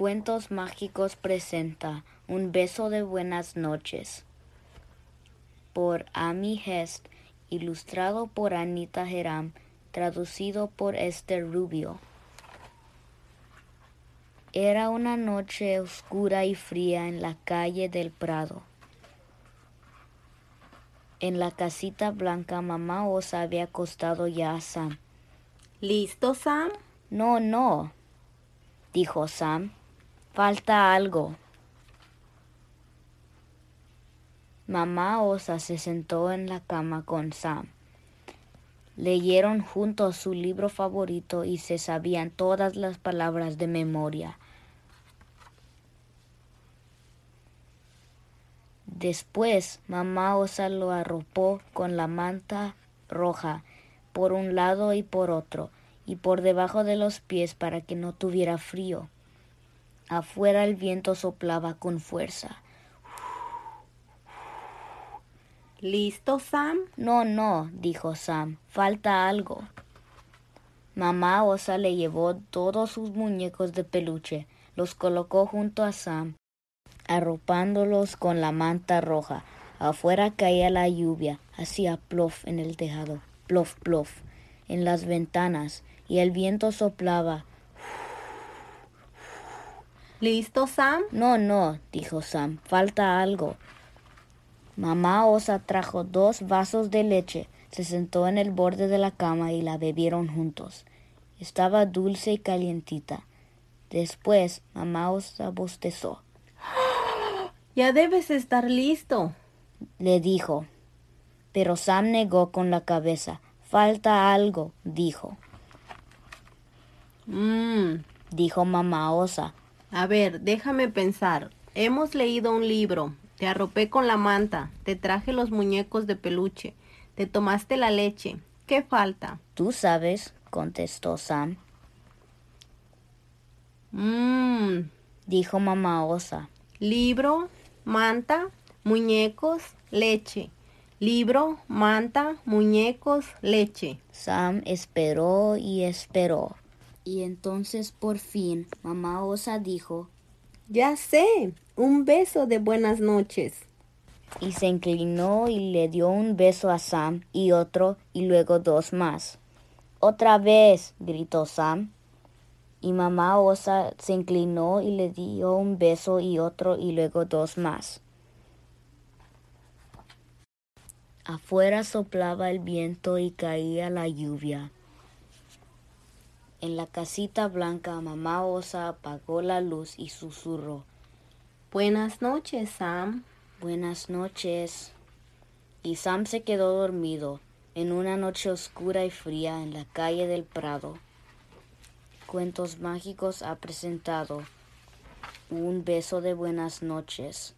Cuentos Mágicos presenta Un beso de buenas noches por Amy Hest, ilustrado por Anita Geram, traducido por Esther Rubio. Era una noche oscura y fría en la calle del Prado. En la casita blanca mamá Osa había acostado ya a Sam. ¿Listo, Sam? No, no, dijo Sam. Falta algo. Mamá Osa se sentó en la cama con Sam. Leyeron juntos su libro favorito y se sabían todas las palabras de memoria. Después, mamá Osa lo arropó con la manta roja por un lado y por otro, y por debajo de los pies para que no tuviera frío. Afuera el viento soplaba con fuerza. ¿Listo, Sam? No, no, dijo Sam, falta algo. Mamá Osa le llevó todos sus muñecos de peluche, los colocó junto a Sam, arropándolos con la manta roja. Afuera caía la lluvia, hacía plof en el tejado, plof, plof, en las ventanas, y el viento soplaba. ¿Listo, Sam? No, no, dijo Sam, falta algo. Mamá Osa trajo dos vasos de leche, se sentó en el borde de la cama y la bebieron juntos. Estaba dulce y calientita. Después, mamá Osa bostezó. Ya debes estar listo, le dijo. Pero Sam negó con la cabeza. Falta algo, dijo. Mmm, dijo mamá Osa. A ver, déjame pensar. Hemos leído un libro. Te arropé con la manta. Te traje los muñecos de peluche. Te tomaste la leche. ¿Qué falta? Tú sabes, contestó Sam. Mmm, dijo mamá Osa. Libro, manta, muñecos, leche. Libro, manta, muñecos, leche. Sam esperó y esperó. Y entonces por fin mamá Osa dijo Ya sé, un beso de buenas noches. Y se inclinó y le dio un beso a Sam y otro y luego dos más. Otra vez, gritó Sam. Y mamá Osa se inclinó y le dio un beso y otro y luego dos más. Afuera soplaba el viento y caía la lluvia. En la casita blanca mamá Osa apagó la luz y susurró. Buenas noches, Sam. Buenas noches. Y Sam se quedó dormido en una noche oscura y fría en la calle del Prado. Cuentos Mágicos ha presentado Un beso de buenas noches.